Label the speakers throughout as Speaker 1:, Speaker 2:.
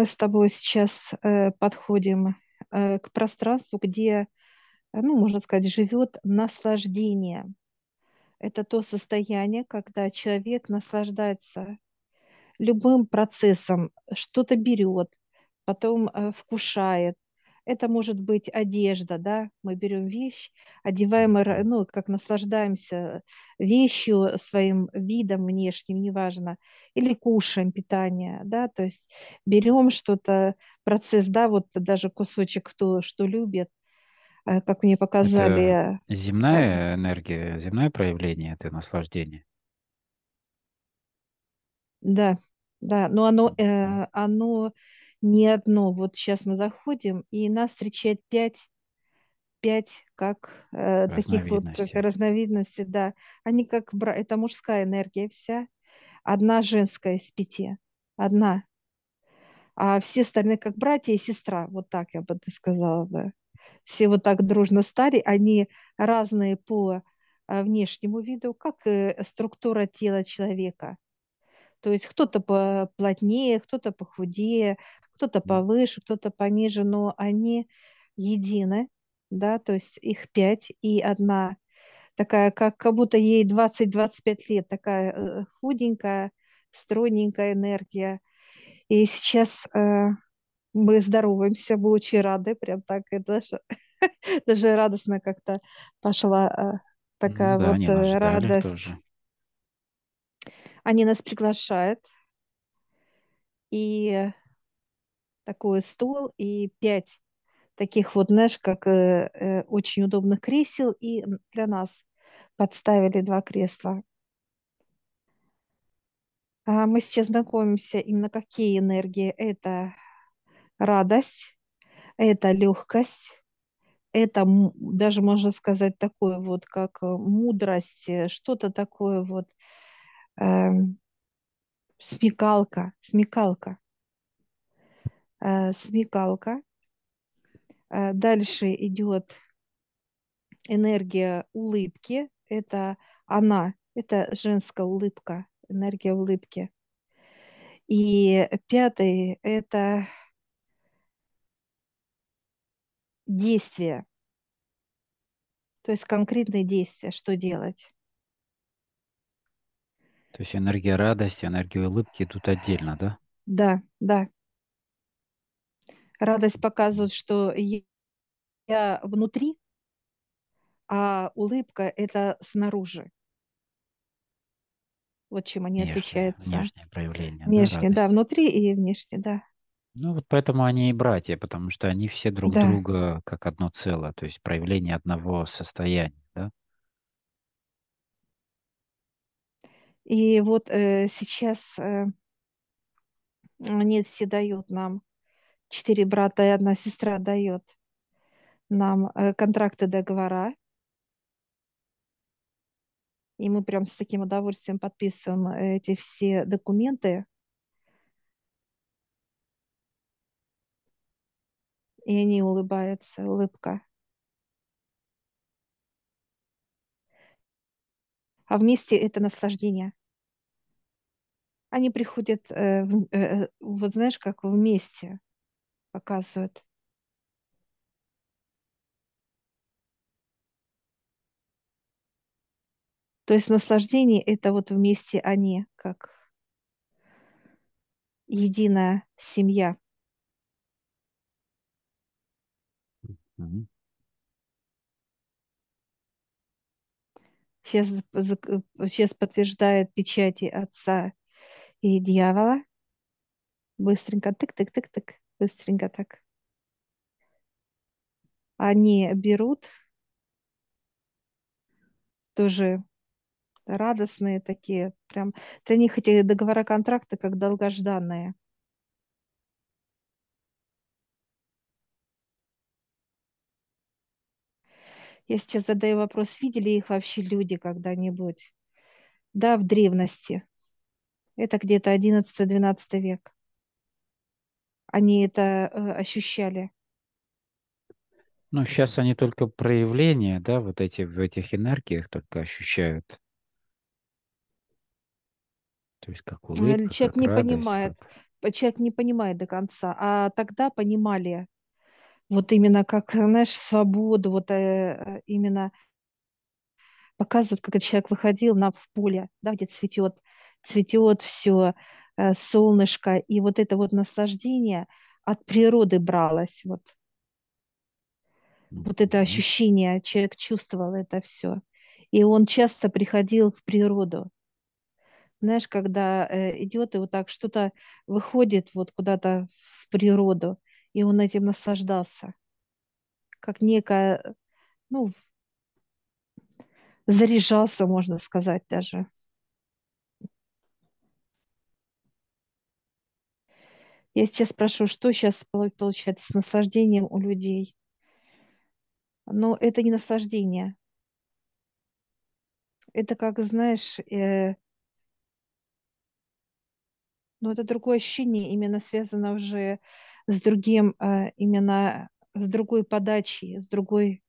Speaker 1: Мы с тобой сейчас э, подходим э, к пространству, где, э, ну, можно сказать, живет наслаждение. Это то состояние, когда человек наслаждается любым процессом, что-то берет, потом э, вкушает. Это может быть одежда, да, мы берем вещь, одеваем, ну, как наслаждаемся вещью, своим видом внешним, неважно, или кушаем питание, да, то есть берем что-то, процесс, да, вот даже кусочек, кто что любит, э, как мне
Speaker 2: Это
Speaker 1: показали, э,
Speaker 2: земная энергия, земное проявление это наслаждение.
Speaker 1: да, да, но оно, э, оно не одно. Вот сейчас мы заходим, и нас встречает пять пять как э, таких вот как разновидностей, да. Они как бра- это мужская энергия вся, одна женская из пяти, одна, а все остальные как братья и сестра, вот так я бы сказала бы. Все вот так дружно стали, они разные по э, внешнему виду, как и структура тела человека. То есть кто-то поплотнее, кто-то похудее, кто-то повыше, кто-то пониже, но они едины, да, то есть их пять, и одна такая, как, как будто ей двадцать-двадцать пять лет, такая э, худенькая, стройненькая энергия. И сейчас э, мы здороваемся, мы очень рады, прям так, и даже, даже радостно как-то пошла э,
Speaker 2: Ну
Speaker 1: такая
Speaker 2: да,
Speaker 1: вот э, радость.
Speaker 2: тоже.
Speaker 1: Они нас приглашают, и такой стол, и пять таких вот, знаешь, как э, э, очень удобных кресел, и для нас подставили два кресла. А мы сейчас знакомимся именно какие энергии. Это радость, это легкость, это даже можно сказать такое вот, как э, мудрость, э, что-то такое вот, эм, смекалка, смекалка, э, смекалка. Э, дальше идет энергия улыбки. Это она, это женская улыбка, энергия улыбки. И пятый– это действие, то есть конкретные действия, что делать.
Speaker 2: То есть энергия радости, энергия улыбки идут отдельно, да?
Speaker 1: Да, да. Радость показывает, что я внутри, а улыбка– это снаружи. Вот чем они
Speaker 2: Внешнее,
Speaker 1: отличаются.
Speaker 2: внешнее проявление, да,
Speaker 1: Внешне, да,
Speaker 2: радости.
Speaker 1: внутри и внешне, да.
Speaker 2: Ну вот поэтому они и братья, потому что они все друг
Speaker 1: Да.
Speaker 2: друга как одно целое, то есть проявление одного состояния, да?
Speaker 1: И вот э, сейчас э, они все дают нам, четыре брата и одна сестра дает нам э, контракты, договора, и мы прям с таким удовольствием подписываем эти все документы, и они улыбаются, улыбка. А вместе это наслаждение. Они приходят, э, э, вот знаешь, как вместе показывают. То есть наслаждение это вот вместе они, как единая семья. Сейчас, сейчас подтверждает печати отца и дьявола. Быстренько, тык-тык-тык-тык, быстренько так. Они берут тоже радостные такие, прям для них эти договора контракта как долгожданные. Я сейчас задаю вопрос, видели их вообще люди когда-нибудь? Да, в древности. Это где-то одиннадцатый-двенадцатый век. Они это э, ощущали.
Speaker 2: Ну, сейчас они только проявления, да, вот эти в этих энергиях только ощущают. То есть как
Speaker 1: Э,
Speaker 2: улыбка,
Speaker 1: Человек
Speaker 2: как
Speaker 1: не
Speaker 2: радость, как...
Speaker 1: понимает. человек не понимает до конца, а тогда понимали вот именно как, знаешь, свободу, вот э, именно показывают, как этот человек выходил на в поле, да, где цветет, цветет все, солнышко, и вот это вот наслаждение от природы бралось, вот, вот это ощущение, человек чувствовал это все. И он часто приходил в природу. Знаешь, когда э, идет и вот так что-то выходит вот куда-то в природу, и он этим наслаждался, как некая, ну, заряжался, можно сказать даже. Я сейчас спрошу, что сейчас получается с наслаждением у людей? Но это не наслаждение. Это как, знаешь, э, ну, это другое ощущение, именно связано уже с другим, э, именно с другой подачей, с другой,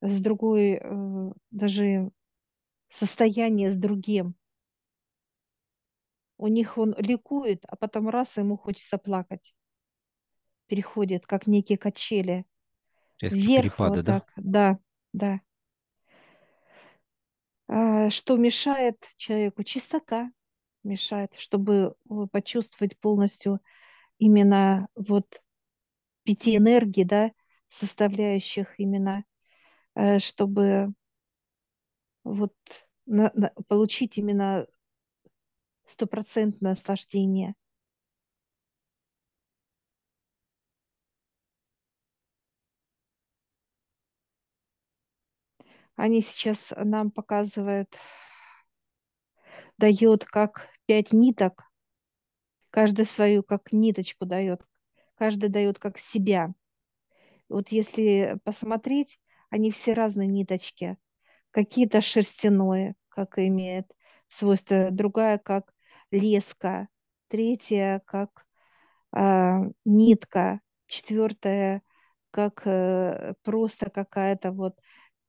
Speaker 1: с другой э, даже состояние с другим. У них он ликует, а потом раз ему хочется плакать. Переходит, как некие качели.
Speaker 2: Резкие
Speaker 1: Вверх
Speaker 2: перепады,
Speaker 1: вот
Speaker 2: да?
Speaker 1: так, да, да. А, что мешает человеку? Чистота мешает, чтобы э, почувствовать полностью именно вот пяти энергий, да, составляющих именно, э, чтобы вот на- на- получить именно стопроцентное наслаждение. Они сейчас нам показывают, дает как пять ниток, каждый свою как ниточку дает, каждый дает как себя. Вот если посмотреть, они все разные ниточки. Какие-то шерстяное, как имеет свойство, другая как леска, третья как а, нитка, четвертая как э, просто какая-то вот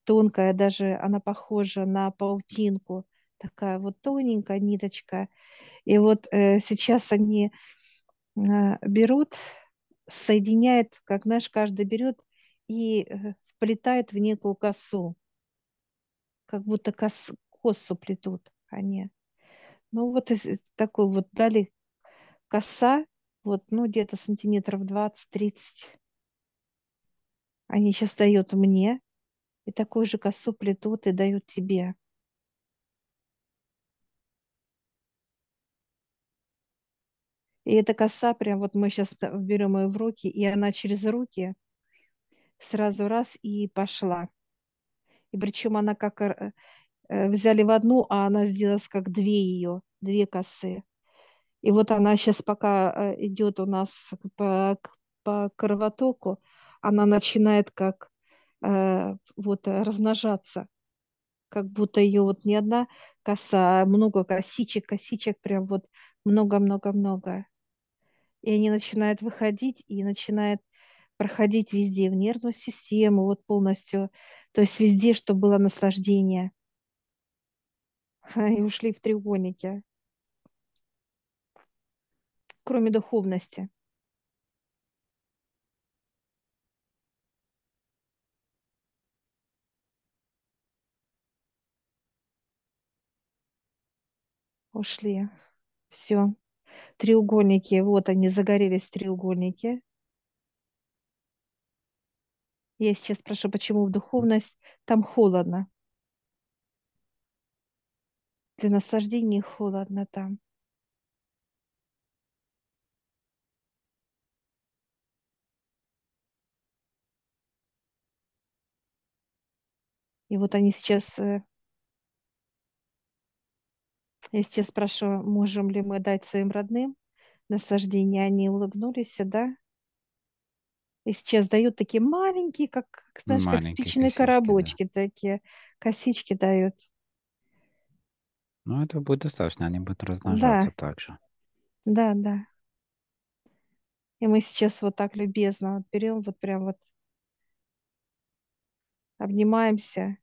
Speaker 1: тонкая, даже она похожа на паутинку, такая вот тоненькая ниточка. И вот э, сейчас они э, берут, соединяют, как знаешь, каждый берет и э, вплетает в некую косу, как будто кос, косу плетут они. Ну вот из- из такой вот дали коса, вот, ну где-то сантиметров двадцать-тридцать. Они сейчас дают мне, и такую же косу плетут и дают тебе. И эта коса, прям вот мы сейчас берем ее в руки, и она через руки сразу раз и пошла. И причем она как взяли в одну, а она сделалась как две ее, две косы. И вот она сейчас пока э, идет у нас по, по кровотоку, она начинает как э, вот э, размножаться, как будто ее вот не одна коса, а много косичек, косичек прям вот много-много-много. И они начинают выходить и начинают проходить везде, в нервную систему, вот полностью, то есть везде, чтобы было наслаждение. И ушли в треугольники, кроме духовности. Ушли. Все. Треугольники, вот они загорелись треугольники. Я сейчас спрошу, почему в духовность там холодно. Для наслаждения холодно там. И вот они сейчас, э, я сейчас спрашиваю, можем ли мы дать своим родным наслаждение. Они улыбнулись, да? И сейчас дают такие маленькие, как, как, знаешь, как
Speaker 2: Маленькие
Speaker 1: спичные
Speaker 2: косички, да.
Speaker 1: коробочки такие, косички дают.
Speaker 2: Ну, этого будет достаточно, они будут
Speaker 1: Да,
Speaker 2: размножаться также.
Speaker 1: да, да. И мы сейчас вот так любезно вот берем, вот прям вот обнимаемся,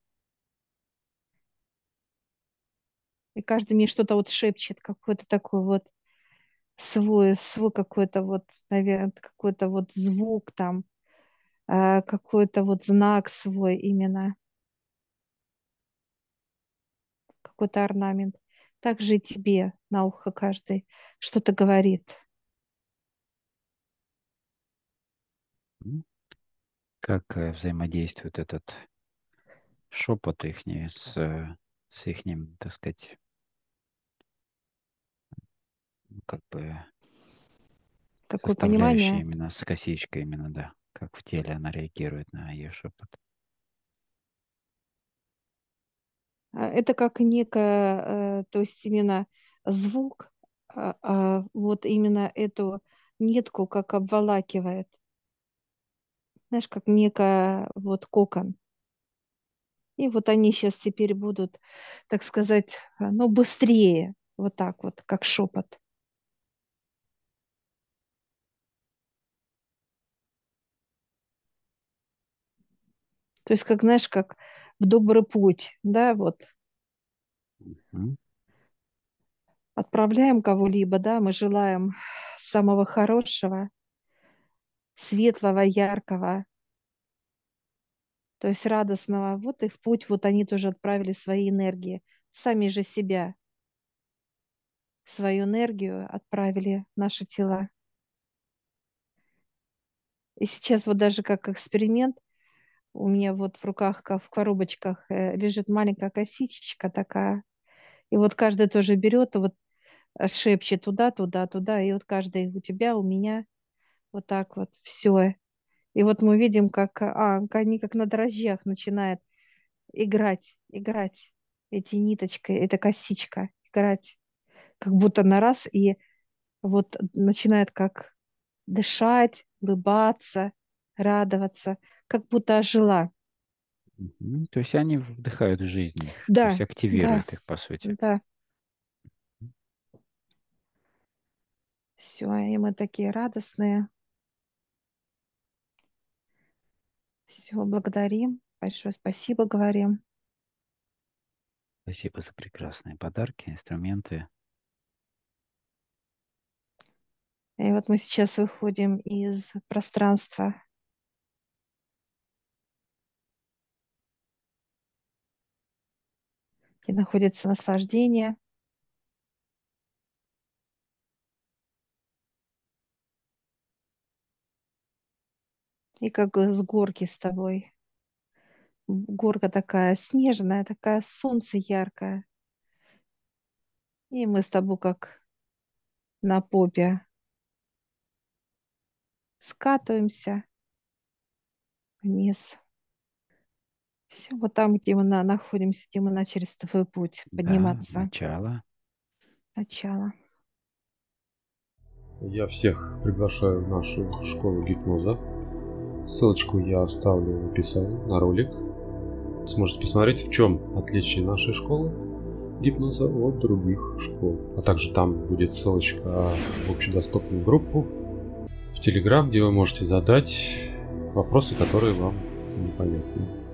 Speaker 1: и каждый мне что-то вот шепчет, какой-то такой вот свой, свой какой-то вот, наверное, какой-то вот звук там, а, какой-то вот знак свой именно, какой-то орнамент. Также и тебе на ухо каждый что-то говорит.
Speaker 2: Как э, взаимодействует этот шепот их с, с их, так сказать, как бы
Speaker 1: Какое понимание?
Speaker 2: именно с косичкой именно, да. Как в теле она реагирует на ее шепот.
Speaker 1: А, Это как некое, э, то есть именно звук, а, а вот именно эту нитку как обволакивает. Знаешь, как некая вот кокон. И вот они сейчас теперь будут, так сказать, а, ну, быстрее, вот так вот, как шепот. То есть, как, знаешь, как в добрый путь, да, вот отправляем кого-либо, да, мы желаем самого хорошего, светлого, яркого, то есть радостного. Вот и в путь вот они тоже отправили свои энергии, сами же себя, свою энергию отправили наши тела. И сейчас вот даже как эксперимент у меня вот в руках, в коробочках э, лежит маленькая косичечка такая. И вот каждый тоже берет и вот э, шепчет туда, туда, туда. И вот каждый у тебя, у меня вот так вот все. И вот мы видим, как а, они как на дрожжах начинают играть, играть эти ниточки, эта косичка, играть, как будто на раз, и вот начинает как дышать, улыбаться, радоваться, как будто ожила.
Speaker 2: Мгм. То есть они вдыхают жизнь их, то есть
Speaker 1: Да, да,
Speaker 2: активируют их, по сути.
Speaker 1: да, все, и мы такие радостные. Все, благодарим, большое спасибо говорим.
Speaker 2: Спасибо за прекрасные подарки, инструменты.
Speaker 1: И вот мы сейчас выходим из пространства где находится наслаждение. И как с горки с тобой. Горка такая снежная, такая солнце яркое. И мы с тобой как на попе скатываемся вниз. Все, вот там, где мы на, находимся, где мы начали с тобой путь
Speaker 2: Да,
Speaker 1: подниматься.
Speaker 2: начало.
Speaker 1: Начало.
Speaker 3: Я всех приглашаю в нашу школу гипноза. Ссылочку я оставлю в описании на ролик. Сможете посмотреть, в чем отличие нашей школы гипноза от других школ. А также там будет ссылочка в общедоступную группу в Телеграм, где вы можете задать вопросы, которые вам непонятны.